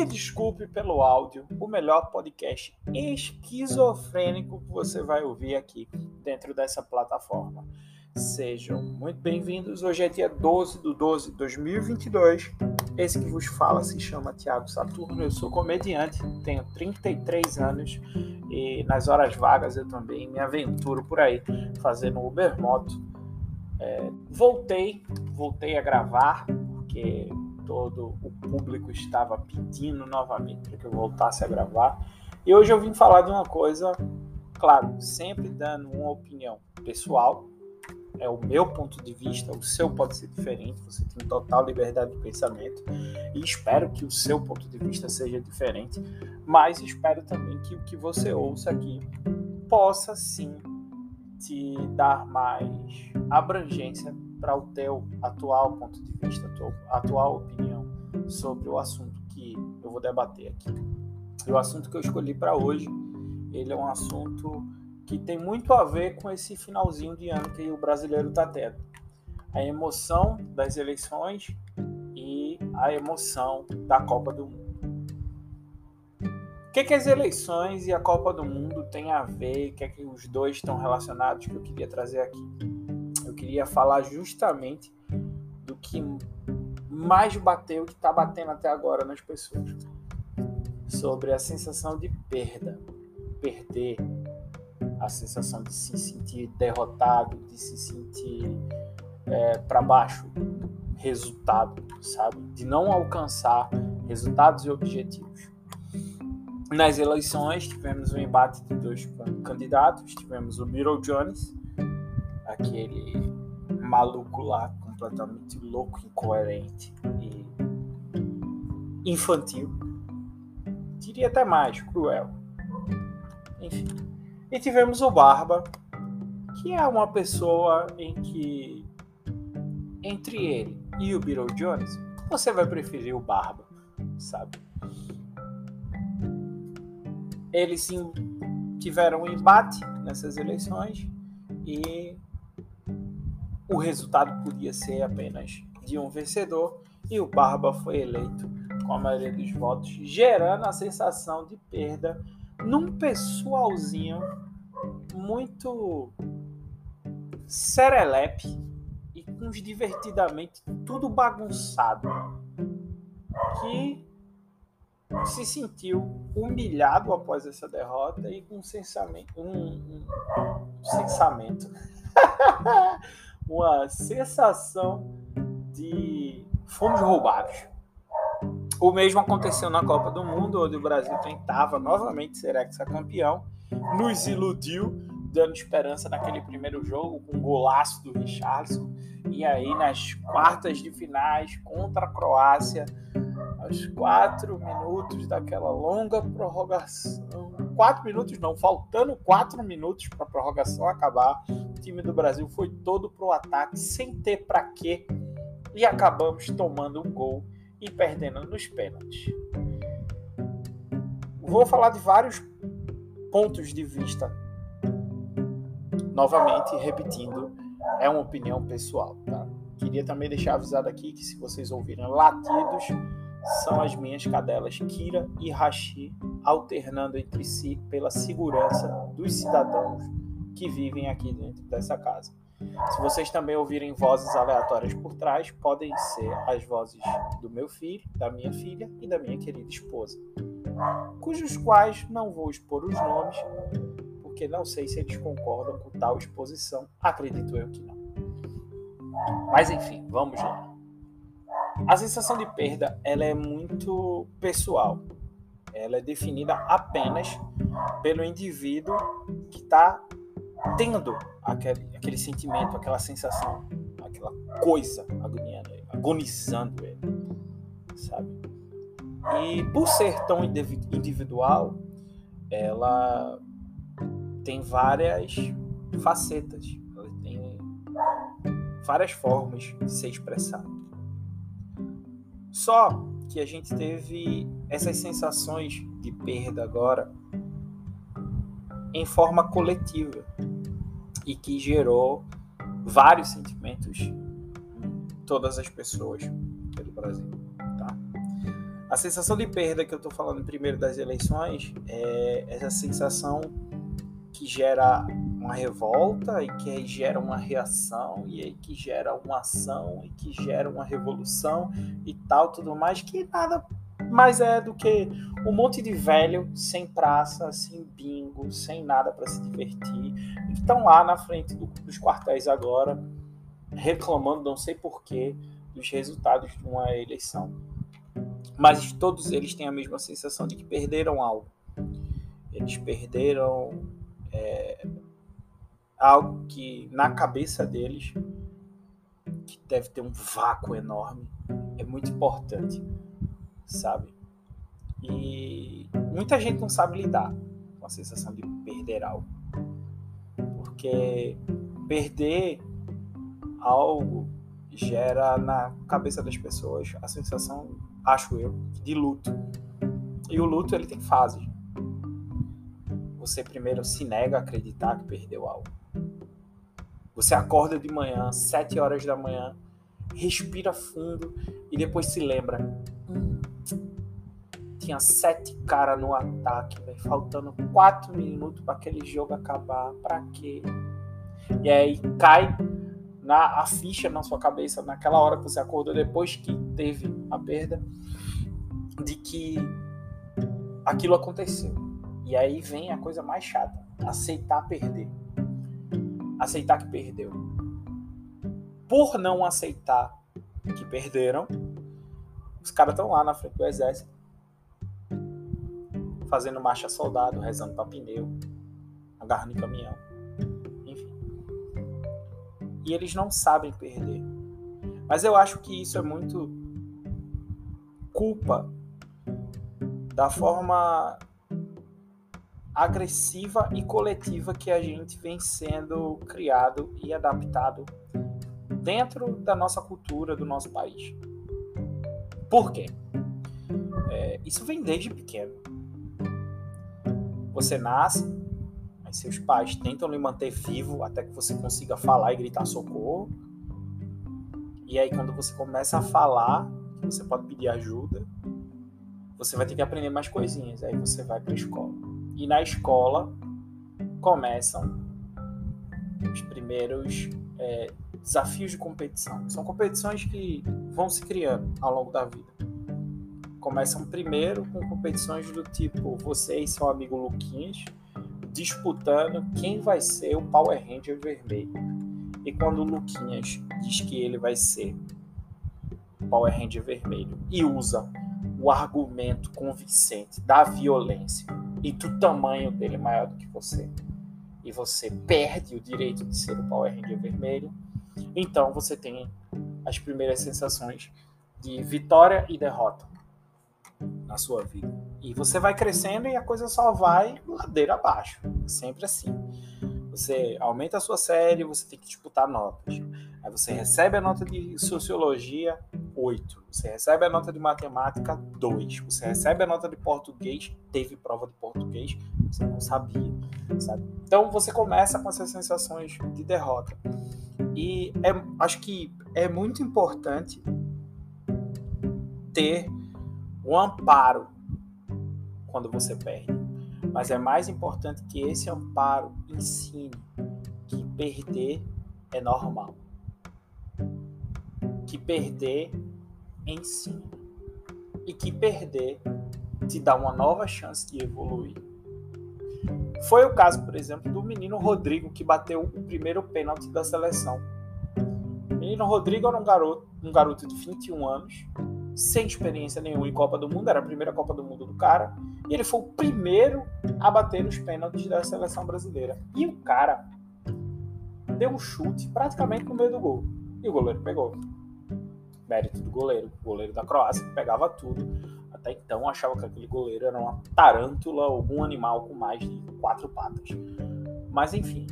Me desculpe pelo áudio, o melhor podcast esquizofrênico que você vai ouvir aqui dentro dessa plataforma. Sejam muito bem-vindos. Hoje é dia 12 de 12 de 2022. Esse que vos fala se chama Tiago Saturno. Eu sou comediante, tenho 33 anos e nas horas vagas eu também me aventuro por aí fazendo Ubermoto. É, voltei, voltei a gravar porque todo o público estava pedindo novamente para que eu voltasse a gravar. E hoje eu vim falar de uma coisa, claro, sempre dando uma opinião pessoal, é o meu ponto de vista, o seu pode ser diferente, você tem total liberdade de pensamento e espero que o seu ponto de vista seja diferente, mas espero também que o que você ouça aqui possa sim te dar mais abrangência para o teu atual ponto de vista, a tua atual opinião sobre o assunto que eu vou debater aqui. E o assunto que eu escolhi para hoje, ele é um assunto que tem muito a ver com esse finalzinho de ano que o brasileiro está tendo. A emoção das eleições e a emoção da Copa do Mundo. O que, que as eleições e a Copa do Mundo têm a ver? O que, é que os dois estão relacionados que eu queria trazer aqui? Queria falar justamente do que mais bateu, que está batendo até agora nas pessoas. Sobre a sensação de perda, perder, a sensação de se sentir derrotado, de se sentir é, para baixo do resultado, sabe? De não alcançar resultados e objetivos. Nas eleições, tivemos um embate de dois candidatos, tivemos o Middle Jones, aquele maluco lá, completamente louco, incoerente e infantil. Diria até mais, cruel. Enfim. E tivemos o Barba, que é uma pessoa em que, entre ele e o Beetle Jones, você vai preferir o Barba, sabe? Eles sim tiveram um embate nessas eleições e o resultado podia ser apenas de um vencedor e o Barba foi eleito com a maioria dos votos, gerando a sensação de perda num pessoalzinho muito serelepe e com os divertidamente tudo bagunçado que se sentiu humilhado após essa derrota e com um sensamento um, um, um sensamento uma sensação de fomos roubados. O mesmo aconteceu na Copa do Mundo, onde o Brasil tentava novamente ser ex-campeão, nos iludiu, dando esperança naquele primeiro jogo com o golaço do Richardson. E aí, nas quartas de finais contra a Croácia, aos quatro minutos daquela longa prorrogação. Quatro minutos não, faltando quatro minutos para a prorrogação acabar, time do Brasil foi todo pro ataque, sem ter para quê, e acabamos tomando um gol e perdendo nos pênaltis. Vou falar de vários pontos de vista. Novamente, repetindo, é uma opinião pessoal, tá? Queria também deixar avisado aqui que se vocês ouvirem latidos, são as minhas cadelas Kira e Rashi alternando entre si pela segurança dos cidadãos que vivem aqui dentro dessa casa. Se vocês também ouvirem vozes aleatórias por trás, podem ser as vozes do meu filho, da minha filha e da minha querida esposa, cujos quais não vou expor os nomes, porque não sei se eles concordam com tal exposição, acredito eu que não. Mas enfim, vamos lá. A sensação de perda ela é muito pessoal. Ela é definida apenas pelo indivíduo que está tendo aquele, aquele sentimento, aquela sensação, aquela coisa agoniando ele, agonizando ele, sabe? E por ser tão individual, ela tem várias facetas, ela tem várias formas de ser expressada. Só que a gente teve essas sensações de perda agora em forma coletiva e que gerou vários sentimentos em todas as pessoas pelo Brasil. Tá? A sensação de perda que eu estou falando primeiro das eleições é essa sensação que gera uma revolta e que gera uma reação e aí que gera uma ação e que gera uma revolução e tal tudo mais que nada mais é do que um monte de velho sem praça, sem bingo, sem nada para se divertir e estão lá na frente do, dos quartéis agora reclamando não sei porquê dos resultados de uma eleição mas todos eles têm a mesma sensação de que perderam algo. Eles perderam é, algo que na cabeça deles, que deve ter um vácuo enorme, é muito importante, sabe? E muita gente não sabe lidar a sensação de perder algo. Porque perder algo gera na cabeça das pessoas a sensação acho eu, de luto. E o luto ele tem fases. Você primeiro se nega a acreditar que perdeu algo. Você acorda de manhã, sete horas da manhã, respira fundo e depois se lembra. Tinha sete caras no ataque, véio, faltando quatro minutos para aquele jogo acabar. Para quê? E aí cai na a ficha na sua cabeça naquela hora que você acordou depois que teve a perda de que aquilo aconteceu. E aí vem a coisa mais chata, aceitar perder. Aceitar que perdeu. Por não aceitar que perderam, os caras estão lá na frente do exército fazendo marcha soldado, rezando para pneu, agarrando em caminhão e eles não sabem perder. Mas eu acho que isso é muito culpa da forma agressiva e coletiva que a gente vem sendo criado e adaptado dentro da nossa cultura, do nosso país. Por quê? É, isso vem desde pequeno. Você nasce, Aí seus pais tentam lhe manter vivo até que você consiga falar e gritar socorro. E aí quando você começa a falar, você pode pedir ajuda, você vai ter que aprender mais coisinhas. Aí você vai para a escola. E na escola começam os primeiros é, desafios de competição. São competições que vão se criando ao longo da vida. Começam primeiro com competições do tipo você e seu amigo Luquinhas disputando quem vai ser o Power Ranger vermelho. E quando o Luquinhas diz que ele vai ser Power Ranger vermelho e usa o argumento convincente da violência e do tamanho dele maior do que você, e você perde o direito de ser o Power Ranger vermelho, então você tem as primeiras sensações de vitória e derrota na sua vida. E você vai crescendo e a coisa só vai ladeira abaixo. Sempre assim. Você aumenta a sua série, você tem que disputar notas. Aí você recebe a nota de sociologia 8. Você recebe a nota de matemática 2. Você recebe a nota de português, teve prova de português, você não sabia, sabe? Então você começa com essas sensações de derrota. E é, acho que é muito importante ter o amparo quando você perde. Mas é mais importante que esse amparo ensine que perder é normal. Que perder ensina. E que perder te dá uma nova chance de evoluir. Foi o caso, por exemplo, do menino Rodrigo que bateu o primeiro pênalti da seleção. O menino Rodrigo era um garoto, um garoto de 21 anos sem experiência nenhuma em Copa do Mundo, era a primeira Copa do Mundo do cara, e ele foi o primeiro a bater os pênaltis da seleção brasileira. E o cara deu um chute praticamente no meio do gol. E o goleiro pegou. Mérito do goleiro. O goleiro da Croácia pegava tudo. Até então achava que aquele goleiro era uma tarântula, algum animal com mais de quatro patas. Mas enfim.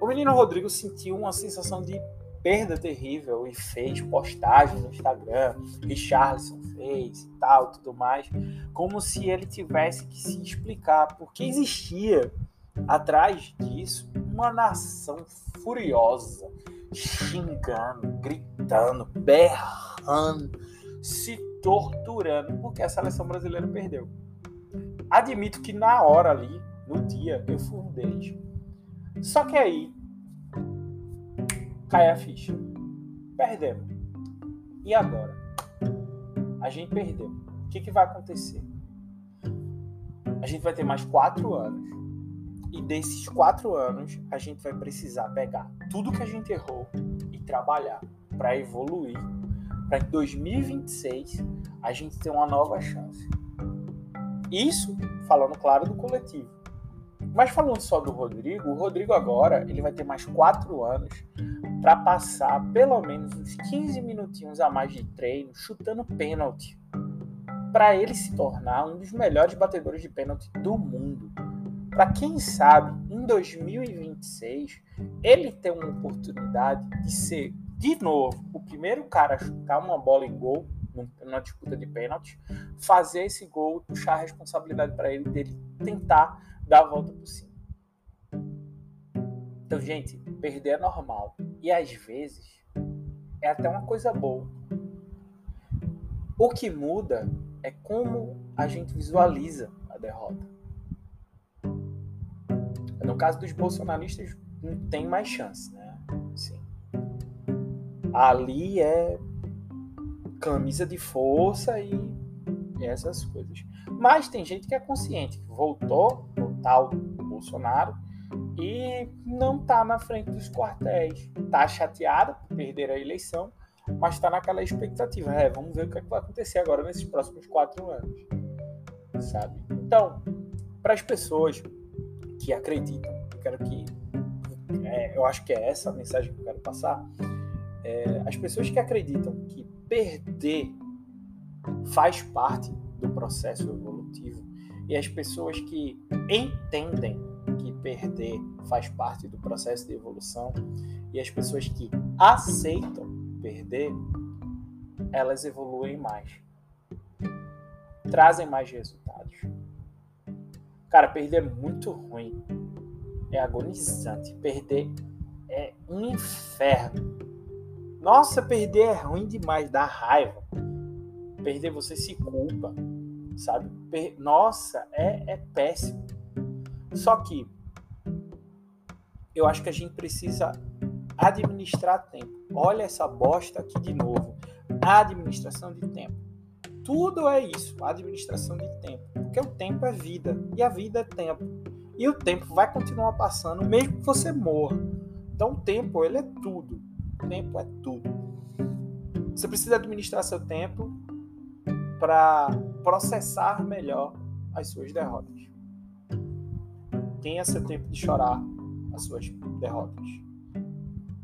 O menino Rodrigo sentiu uma sensação de perda terrível e fez postagem no Instagram, Richarlison fez e tal, tudo mais, como se ele tivesse que se explicar, porque existia atrás disso uma nação furiosa, xingando, gritando, berrando, se torturando porque a seleção brasileira perdeu. Admito que na hora ali, no dia, eu fui um deles. Só que aí cai a ficha. Perdemos. E agora? A gente perdeu. O que, que vai acontecer? A gente vai ter mais quatro anos. E desses quatro anos, a gente vai precisar pegar tudo que a gente errou e trabalhar para evoluir, para que em 2026 a gente tenha uma nova chance. Isso falando, claro, do coletivo. Mas falando só do Rodrigo, o Rodrigo agora ele vai ter mais quatro anos para passar pelo menos uns 15 minutinhos a mais de treino chutando pênalti, para ele se tornar um dos melhores batedores de pênalti do mundo. Para quem sabe, em 2026, ele ter uma oportunidade de ser de novo o primeiro cara a chutar uma bola em gol numa disputa de pênalti, fazer esse gol, puxar a responsabilidade para ele dele tentar dar a volta por cima. Então, gente, perder é normal. E às vezes é até uma coisa boa. O que muda é como a gente visualiza a derrota. No caso dos bolsonaristas, não tem mais chance, né? Sim. Ali é camisa de força e essas coisas. Mas tem gente que é consciente, que voltou no tal Bolsonaro e não está na frente dos quartéis. Está chateado por perder a eleição, mas está naquela expectativa. É, vamos ver o que, é que vai acontecer agora nesses próximos quatro anos. Sabe? Então, para as pessoas que acreditam, eu quero que. É, eu acho que é essa a mensagem que eu quero passar. É, as pessoas que acreditam que perder faz parte do processo evolutivo e as pessoas que entendem perder faz parte do processo de evolução e as pessoas que aceitam perder, elas evoluem mais, trazem mais resultados. Cara, perder é muito ruim, é agonizante. Perder é um inferno. Nossa, perder é ruim demais, dá raiva. Perder você se culpa, sabe? Per... Nossa, é, é péssimo. Só que eu acho que a gente precisa administrar tempo. Olha essa bosta aqui de novo. Administração de tempo. Tudo é isso, administração de tempo. Porque o tempo é vida e a vida é tempo. E o tempo vai continuar passando mesmo que você morra. Então o tempo, ele é tudo tempo é tudo. Você precisa administrar seu tempo para processar melhor as suas derrotas. Tenha seu tempo de chorar as suas derrotas.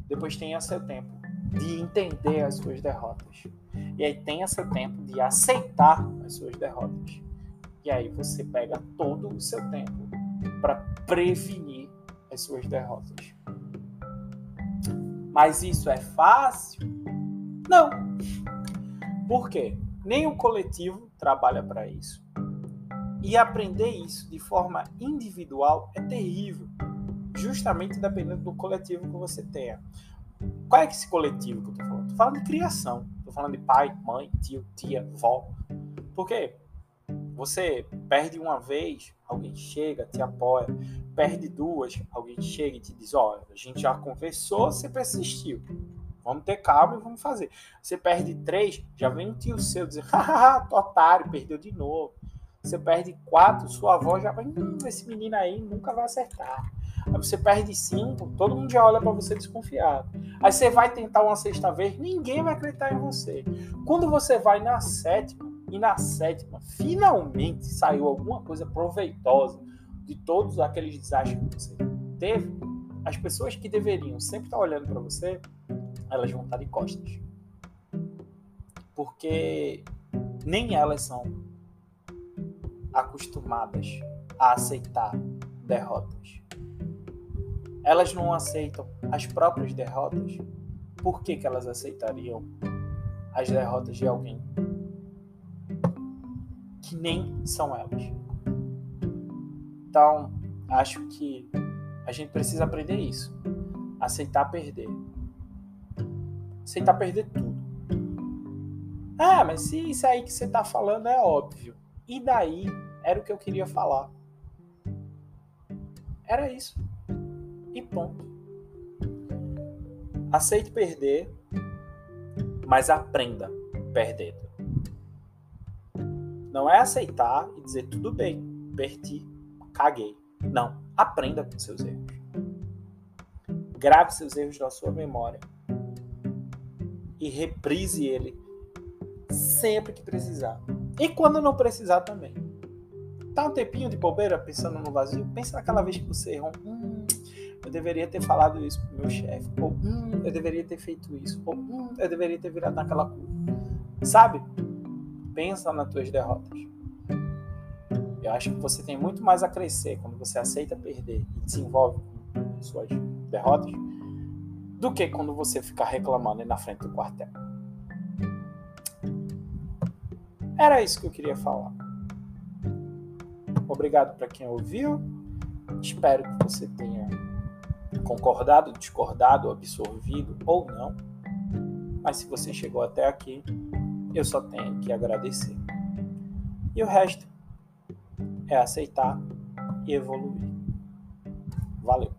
Depois tenha seu tempo de entender as suas derrotas. E aí tenha seu tempo de aceitar as suas derrotas. E aí você pega todo o seu tempo para prevenir as suas derrotas. Mas isso é fácil? Não. Por quê? Nem o coletivo trabalha para isso. E aprender isso de forma individual é terrível, justamente dependendo do coletivo que você tenha. Qual é esse coletivo que eu tô falando? Tô falando de criação. Tô falando de pai, mãe, tio, tia, vó. Por quê? Você perde uma vez, alguém chega, te apoia. Perde duas, alguém chega e te diz: Olha, a gente já conversou, você persistiu. Vamos ter calma e vamos fazer. Você perde três, já vem um tio seu dizer: Haha, otário, perdeu de novo. Você perde quatro, sua avó já vai: Hum, esse menino aí nunca vai acertar. Aí você perde cinco, todo mundo já olha para você desconfiado. Aí você vai tentar uma sexta vez, ninguém vai acreditar em você. Quando você vai na sétima, e na sétima, finalmente saiu alguma coisa proveitosa de todos aqueles desastres que você teve. As pessoas que deveriam sempre estar olhando para você, elas vão estar de costas. Porque nem elas são acostumadas a aceitar derrotas. Elas não aceitam as próprias derrotas. Por que, que elas aceitariam as derrotas de alguém que nem são elas. Então, acho que a gente precisa aprender isso. Aceitar perder. Aceitar perder tudo. Ah, mas se isso aí que você está falando é óbvio. E daí era o que eu queria falar. Era isso. E ponto. Aceite perder, mas aprenda perdendo. Não é aceitar e dizer tudo bem, perdi, caguei. Não, aprenda com seus erros. Grave seus erros na sua memória e reprise ele sempre que precisar. E quando não precisar também. Tá um tempinho de bobeira pensando no vazio? Pensa naquela vez que você errou. Hum, eu deveria ter falado isso pro meu chefe. Ou hum, eu deveria ter feito isso. Ou hum, eu deveria ter virado naquela curva. Sabe? Pensa nas tuas derrotas. Eu acho que você tem muito mais a crescer quando você aceita perder e desenvolve suas derrotas do que quando você ficar reclamando na frente do quartel. Era isso que eu queria falar. Obrigado para quem ouviu. Espero que você tenha concordado, discordado, absorvido ou não. Mas se você chegou até aqui, eu só tenho que agradecer. E o resto é aceitar e evoluir. Valeu!